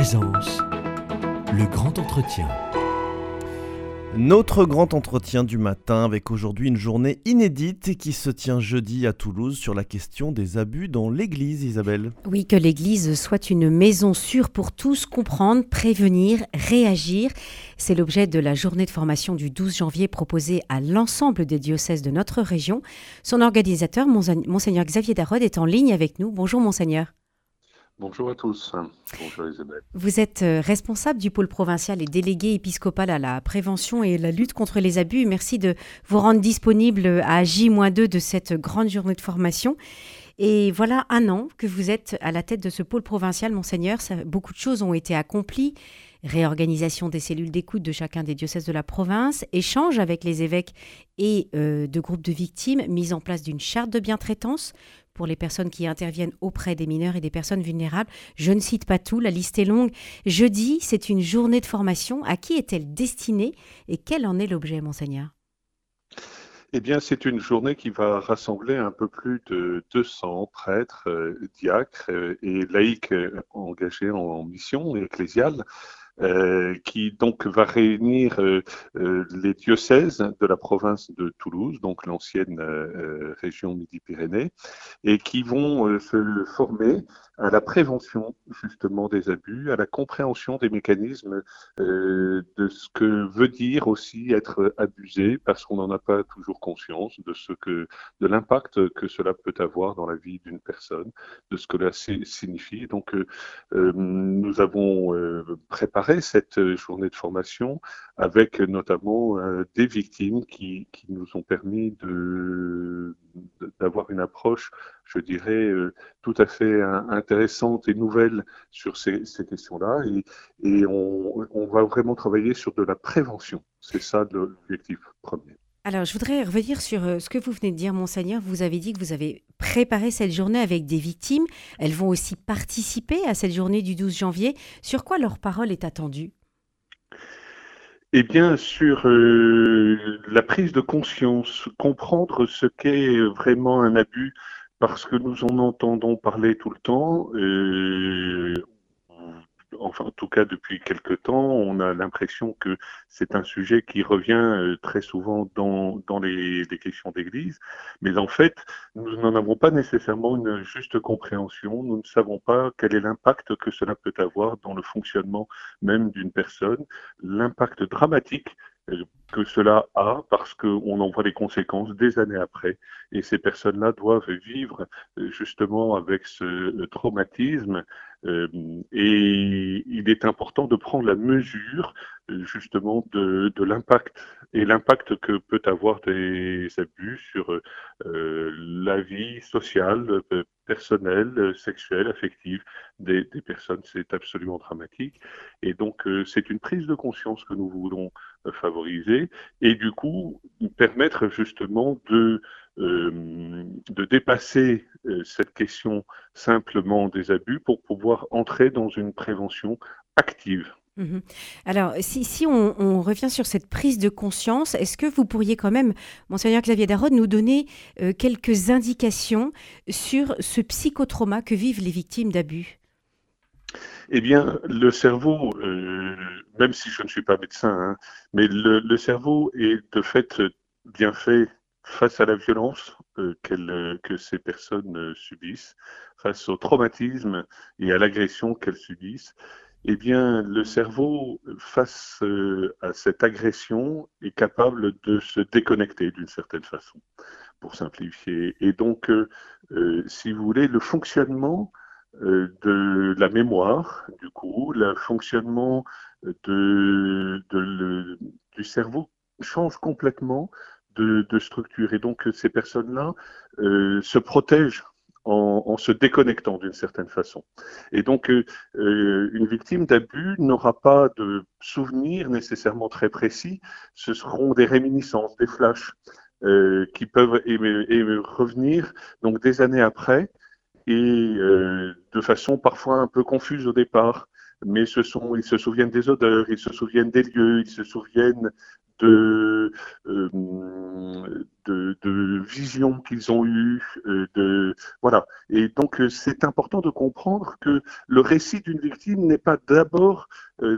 présence, le grand entretien. Notre grand entretien du matin avec aujourd'hui une journée inédite qui se tient jeudi à Toulouse sur la question des abus dans l'Église, Isabelle. Oui, que l'Église soit une maison sûre pour tous, comprendre, prévenir, réagir. C'est l'objet de la journée de formation du 12 janvier proposée à l'ensemble des diocèses de notre région. Son organisateur, Monseigneur Xavier Darod, est en ligne avec nous. Bonjour Monseigneur. Bonjour à tous. Bonjour Isabelle. Vous êtes euh, responsable du pôle provincial et délégué épiscopal à la prévention et la lutte contre les abus. Merci de vous rendre disponible à J-2 de cette grande journée de formation. Et voilà un an que vous êtes à la tête de ce pôle provincial, monseigneur. beaucoup de choses ont été accomplies. Réorganisation des cellules d'écoute de chacun des diocèses de la province, échange avec les évêques et euh, de groupes de victimes, mise en place d'une charte de bientraitance pour les personnes qui interviennent auprès des mineurs et des personnes vulnérables. Je ne cite pas tout, la liste est longue. Jeudi, c'est une journée de formation. À qui est-elle destinée et quel en est l'objet, monseigneur? Eh bien, c'est une journée qui va rassembler un peu plus de 200 prêtres, euh, diacres euh, et laïcs engagés en mission ecclésiale qui donc va réunir euh, euh, les diocèses de la province de Toulouse, donc l'ancienne région Midi-Pyrénées, et qui vont se former à la prévention justement des abus, à la compréhension des mécanismes de ce que veut dire aussi être abusé, parce qu'on n'en a pas toujours conscience de ce que, de l'impact que cela peut avoir dans la vie d'une personne, de ce que cela signifie. Donc, nous avons préparé cette euh, journée de formation avec notamment euh, des victimes qui, nous ont permis d'avoir une approche, je dirais, euh, tout à fait intéressante et nouvelle sur ces, questions-là. Et, on, va vraiment travailler sur de la prévention. C'est ça l'objectif premier. Alors, je voudrais revenir sur ce que vous venez de dire, Monseigneur. Vous avez dit que vous avez préparé cette journée avec des victimes. Elles vont aussi participer à cette journée du 12 janvier. Sur quoi leur parole est attendue? Eh bien, sur euh, la prise de conscience, comprendre ce qu'est vraiment un abus, parce que nous en entendons parler tout le temps. Euh, enfin en tout cas depuis quelque temps, on a l'impression que c'est un sujet qui revient euh, très souvent dans, dans les, les questions d'église, mais en fait, nous n'en avons pas nécessairement une juste compréhension, nous ne savons pas quel est l'impact que cela peut avoir dans le fonctionnement même d'une personne, l'impact dramatique euh, que cela a parce qu'on en voit les conséquences des années après. Et ces personnes-là doivent vivre euh, justement avec ce traumatisme. Euh, et il est important de prendre la mesure justement de, l'impact et l'impact que peut avoir des abus sur la vie sociale, personnelle, sexuelle, affective des, personnes. C'est absolument dramatique. Et donc, c'est une prise de conscience que nous voulons favoriser et du coup permettre justement de, euh, de dépasser euh, cette question simplement des abus pour pouvoir entrer dans une prévention active. Mhm. Alors, si, si on, revient sur cette prise de conscience, est-ce que vous pourriez quand même, monseigneur Xavier Darod, nous donner euh, quelques indications sur ce psychotrauma que vivent les victimes d'abus? Eh bien, le cerveau, euh, même si je ne suis pas médecin, hein, mais le, cerveau est de fait bien fait face à la violence euh, que ces personnes euh, subissent, face au traumatisme et à l'agression qu'elles subissent. Eh bien, le cerveau, face à cette agression, est capable de se déconnecter d'une certaine façon, pour simplifier. Et donc, si vous voulez, le fonctionnement euh, de la mémoire, du coup, le fonctionnement du cerveau change complètement de, structure. Et donc, ces personnes-là euh, se protègent en, se déconnectant d'une certaine façon. Et donc, euh, une victime d'abus n'aura pas de souvenirs nécessairement très précis. Ce seront des réminiscences, des flashs qui peuvent revenir donc des années après et euh, de façon parfois un peu confuse au départ. Mais ils se souviennent des odeurs, ils se souviennent des lieux, ils se souviennent de, de visions qu'ils ont eues, de voilà. Et donc c'est important de comprendre que le récit d'une victime n'est pas d'abord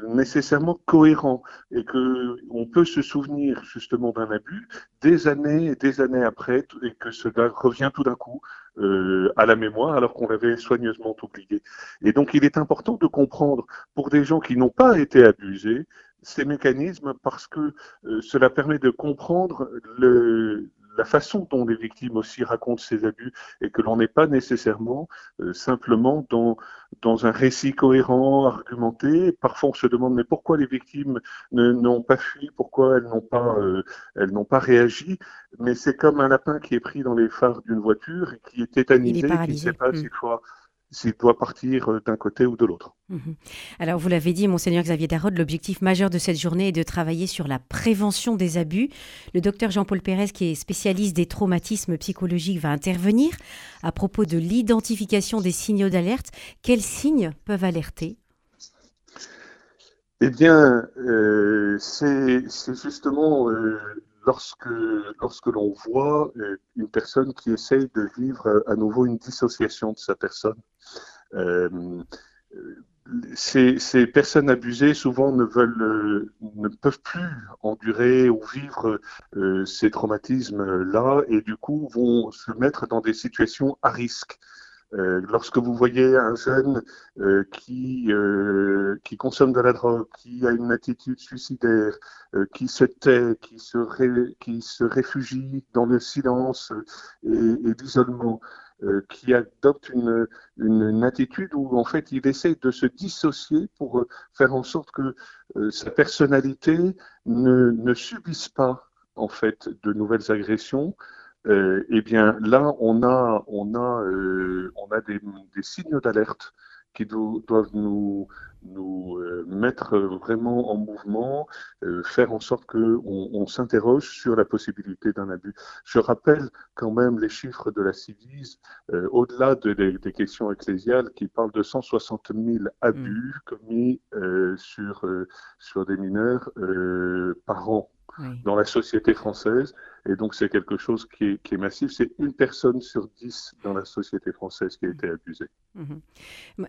nécessairement cohérent et que on peut se souvenir justement d'un abus des années et des années après et que cela revient tout d'un coup euh, à la mémoire alors qu'on l'avait soigneusement oublié. Et donc il est important de comprendre pour des gens qui n'ont pas été abusés ces mécanismes parce que euh, cela permet de comprendre le, la façon dont les victimes aussi racontent ces abus et que l'on n'est pas nécessairement euh, simplement dans, dans un récit cohérent, argumenté. Parfois, on se demande mais pourquoi les victimes n'ont pas fui, pourquoi elles n'ont pas, euh, elles n'ont pas réagi? Mais c'est comme un lapin qui est pris dans les phares d'une voiture et qui est tétanisé, qui ne sait pas mmh. s'il faut s'il doit partir euh, d'un côté ou de l'autre. Mhm. Alors, vous l'avez dit, Monseigneur Xavier Darod, l'objectif majeur de cette journée est de travailler sur la prévention des abus. Le docteur Jean-Paul Pérez, qui est spécialiste des traumatismes psychologiques, va intervenir à propos de l'identification des signaux d'alerte. Quels signes peuvent alerter? Eh bien, euh, c'est justement euh, lorsque, l'on voit euh, une personne qui essaye de vivre euh, à nouveau une dissociation de sa personne, euh, ces, ces, personnes abusées souvent ne veulent, ne peuvent plus endurer ou vivre ces traumatismes-là et du coup vont se mettre dans des situations à risque. Euh, lorsque vous voyez un jeune euh, qui, euh, qui consomme de la drogue, qui a une attitude suicidaire, qui se tait, qui se, réfugie dans le silence et, l'isolement, qui adopte une, une, attitude où en fait il essaie de se dissocier pour faire en sorte que sa personnalité ne, ne subisse pas en fait de nouvelles agressions, euh, eh bien là, on a, on a, euh, on a des, des signaux d'alerte qui doivent nous, nous euh, mettre vraiment en mouvement, faire en sorte qu'on on, s'interroge sur la possibilité d'un abus. Je rappelle quand même les chiffres de la CIVIS, au-delà de, des questions ecclésiales, qui parlent de 160 000 abus mmh. commis sur, sur des mineurs par an dans la société française. Et donc, c'est quelque chose qui est, qui est massif. C'est une personne sur dix dans la société française qui a été abusée. Mhm.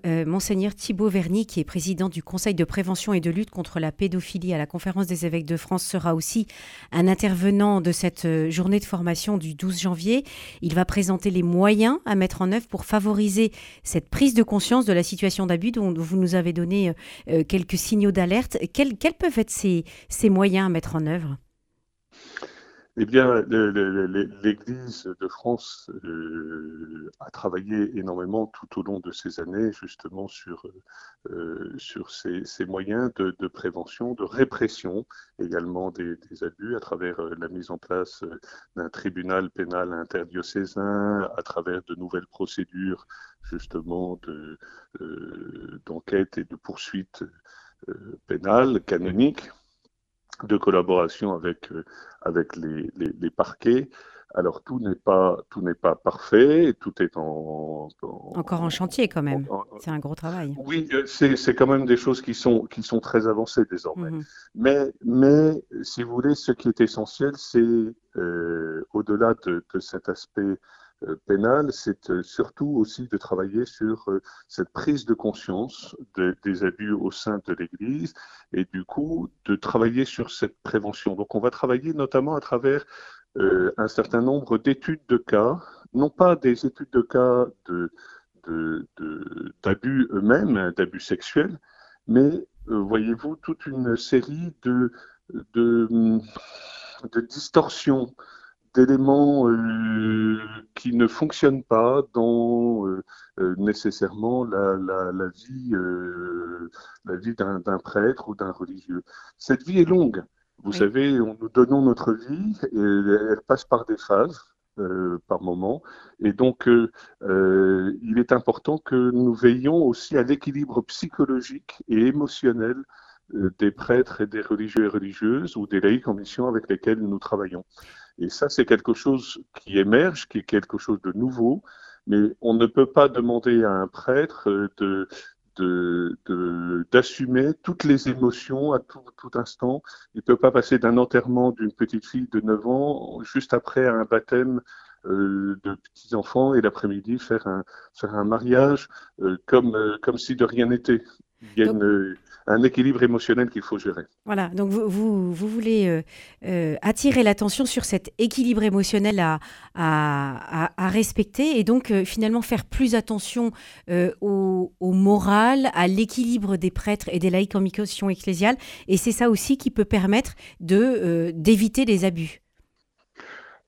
Euh, Monseigneur Thibault Verny, qui est président du Conseil de prévention et de lutte contre la pédophilie à la Conférence des évêques de France, sera aussi un intervenant de cette euh, journée de formation du 12 janvier. Il va présenter les moyens à mettre en œuvre pour favoriser cette prise de conscience de la situation d'abus dont vous nous avez donné euh, quelques signaux d'alerte. Quels, quels, peuvent être ces, ces moyens à mettre en œuvre? Eh bien, l'Église de France euh, a travaillé énormément tout au long de ces années, justement, sur, euh, ces, moyens de, prévention, de répression également des, des, abus, à travers euh, la mise en place d'un tribunal pénal interdiocésain, à travers de nouvelles procédures, justement, d'enquête et de poursuite pénale, canonique de collaboration avec, euh, avec les, les, parquets. Alors tout n'est pas tout n'est pas parfait, tout est en, encore en chantier quand même. C'est un gros travail. Oui, euh, c'est quand même des choses qui sont qui sont très avancées désormais. Mhm. Mais mais si vous voulez, ce qui est essentiel, c'est euh, au-delà de, de, cet aspect euh, c'est euh, surtout aussi de travailler sur euh, cette prise de conscience des abus au sein de l'Église et du coup de travailler sur cette prévention. Donc on va travailler notamment à travers un certain nombre d'études de cas, non pas des études de cas d'abus eux-mêmes, d'abus sexuels, mais voyez-vous toute une série de, de distorsions d'éléments euh, qui ne fonctionnent pas dans euh, euh, nécessairement la, la, la vie, la vie d'un prêtre ou d'un religieux. Cette vie est longue. Vous savez, on, nous donnons notre vie et elle passe par des phases. par moment. Et donc, il est important que nous veillions aussi à l'équilibre psychologique et émotionnel des prêtres et des religieux et religieuses ou des laïcs en mission avec lesquels nous travaillons. Et ça, c'est quelque chose qui émerge, qui est quelque chose de nouveau, mais on ne peut pas demander à un prêtre d'assumer toutes les émotions à tout, instant. Il ne peut pas passer d'un enterrement d'une petite fille de 9 ans juste après un baptême euh, de petits-enfants et l'après-midi faire un, mariage euh, euh, comme si de rien n'était. Il y a une, un équilibre émotionnel qu'il faut gérer. Voilà, donc vous, vous, vous voulez euh, euh, attirer l'attention sur cet équilibre émotionnel à, à, à, respecter et donc euh, finalement faire plus attention au, au, moral, à l'équilibre des prêtres et des laïcs en mission ecclésiale. Et c'est ça aussi qui peut permettre de, d'éviter des abus.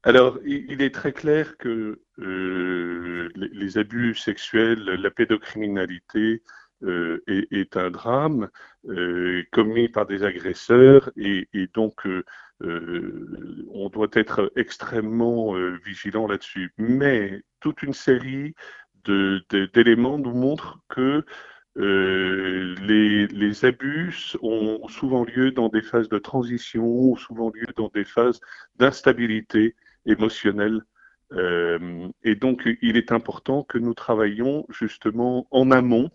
Alors, il est très clair que les abus sexuels, la pédocriminalité, euh, est, un drame euh, commis par des agresseurs et, donc euh, on doit être extrêmement vigilant là-dessus. Mais toute une série d'éléments nous montrent que les, les, abus ont souvent lieu dans des phases de transition, ont souvent lieu dans des phases d'instabilité émotionnelle. et donc, il est important que nous travaillions justement en amont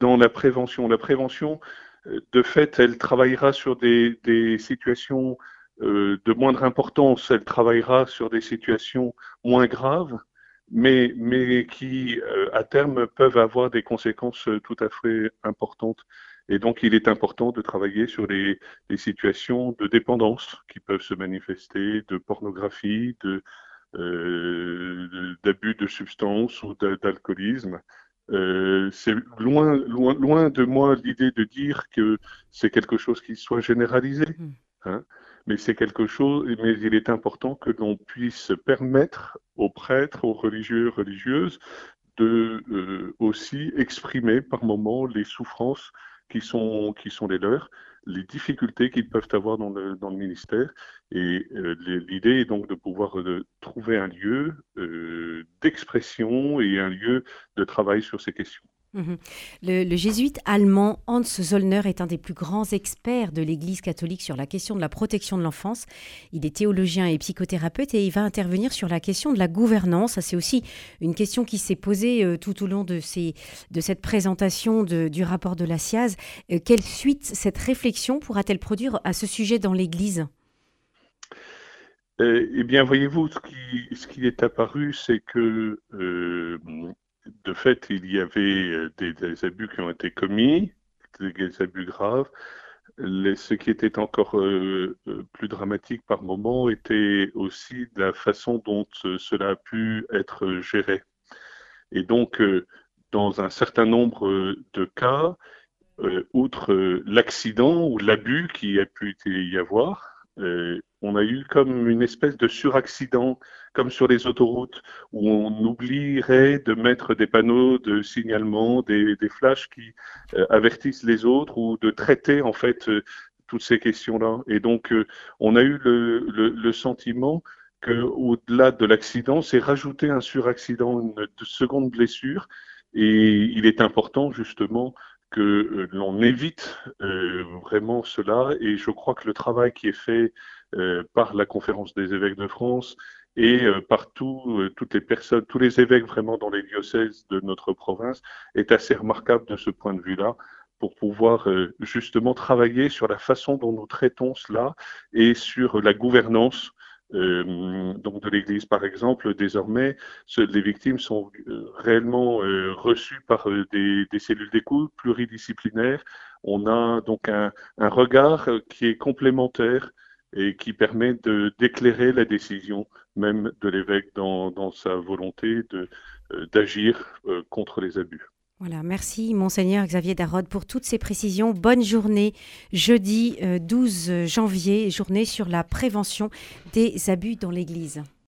dans la prévention. La prévention, euh, de fait, elle travaillera sur des, situations euh, de moindre importance, elle travaillera sur des situations moins graves, mais, mais qui, euh, à terme, peuvent avoir des conséquences tout à fait importantes. Et donc, il est important de travailler sur les, situations de dépendance qui peuvent se manifester, de pornographie, d'abus de substances ou d'alcoolisme. Euh, c'est loin, loin, loin de moi l'idée de dire que c'est quelque chose qui soit généralisé, mm. hein, mais c'est quelque chose, mais il est important que l'on puisse permettre aux prêtres, aux religieux, religieuses, de euh, aussi exprimer par moments les souffrances qui sont, qui sont les leurs les difficultés qu'ils peuvent avoir dans le, ministère. Et euh, l'idée est donc de pouvoir euh, trouver un lieu euh, d'expression et un lieu de travail sur ces questions. Mhm. Le, jésuite allemand Hans Zollner est un des plus grands experts de l'Église catholique sur la question de la protection de l'enfance. Il est théologien et psychothérapeute et il va intervenir sur la question de la gouvernance. C'est aussi une question qui s'est posée euh, tout au long de, cette présentation du rapport de la SIAZ. Euh, quelle suite cette réflexion pourra-t-elle produire à ce sujet dans l'Église? Euh, eh bien, voyez-vous, ce qui est apparu, c'est que de fait, il y avait euh, des, abus qui ont été commis, des abus graves. ce qui était encore euh, euh, plus dramatique par moment était aussi la façon dont cela a pu être géré. Et donc, dans un certain nombre de cas, outre l'accident ou l'abus qui a pu y avoir, euh, on a eu comme une espèce de suraccident, comme sur les autoroutes, où on oublierait de mettre des panneaux de signalement, des, flashs qui euh, avertissent les autres, ou de traiter en fait euh, toutes ces questions-là. Et donc, on a eu le, sentiment quau delà de l'accident, c'est rajouter un suraccident, une seconde blessure. Et il est important justement que euh, l'on évite euh, vraiment cela. Et je crois que le travail qui est fait euh, par la conférence des évêques de France et par toutes les personnes, tous les évêques vraiment dans les diocèses de notre province est assez remarquable de ce point de vue-là pour pouvoir justement travailler sur la façon dont nous traitons cela et sur la gouvernance euh, donc de l'Église, par exemple, désormais, les victimes sont euh, réellement euh, reçues par des, cellules d'écoute pluridisciplinaires. On a donc un, regard qui est complémentaire et qui permet d'éclairer la décision même de l'évêque dans, dans, sa volonté d'agir contre les abus. Merci Monseigneur Xavier Darod pour toutes ces précisions. Bonne journée, jeudi 12 euh, janvier, journée sur la prévention des abus dans l'Église.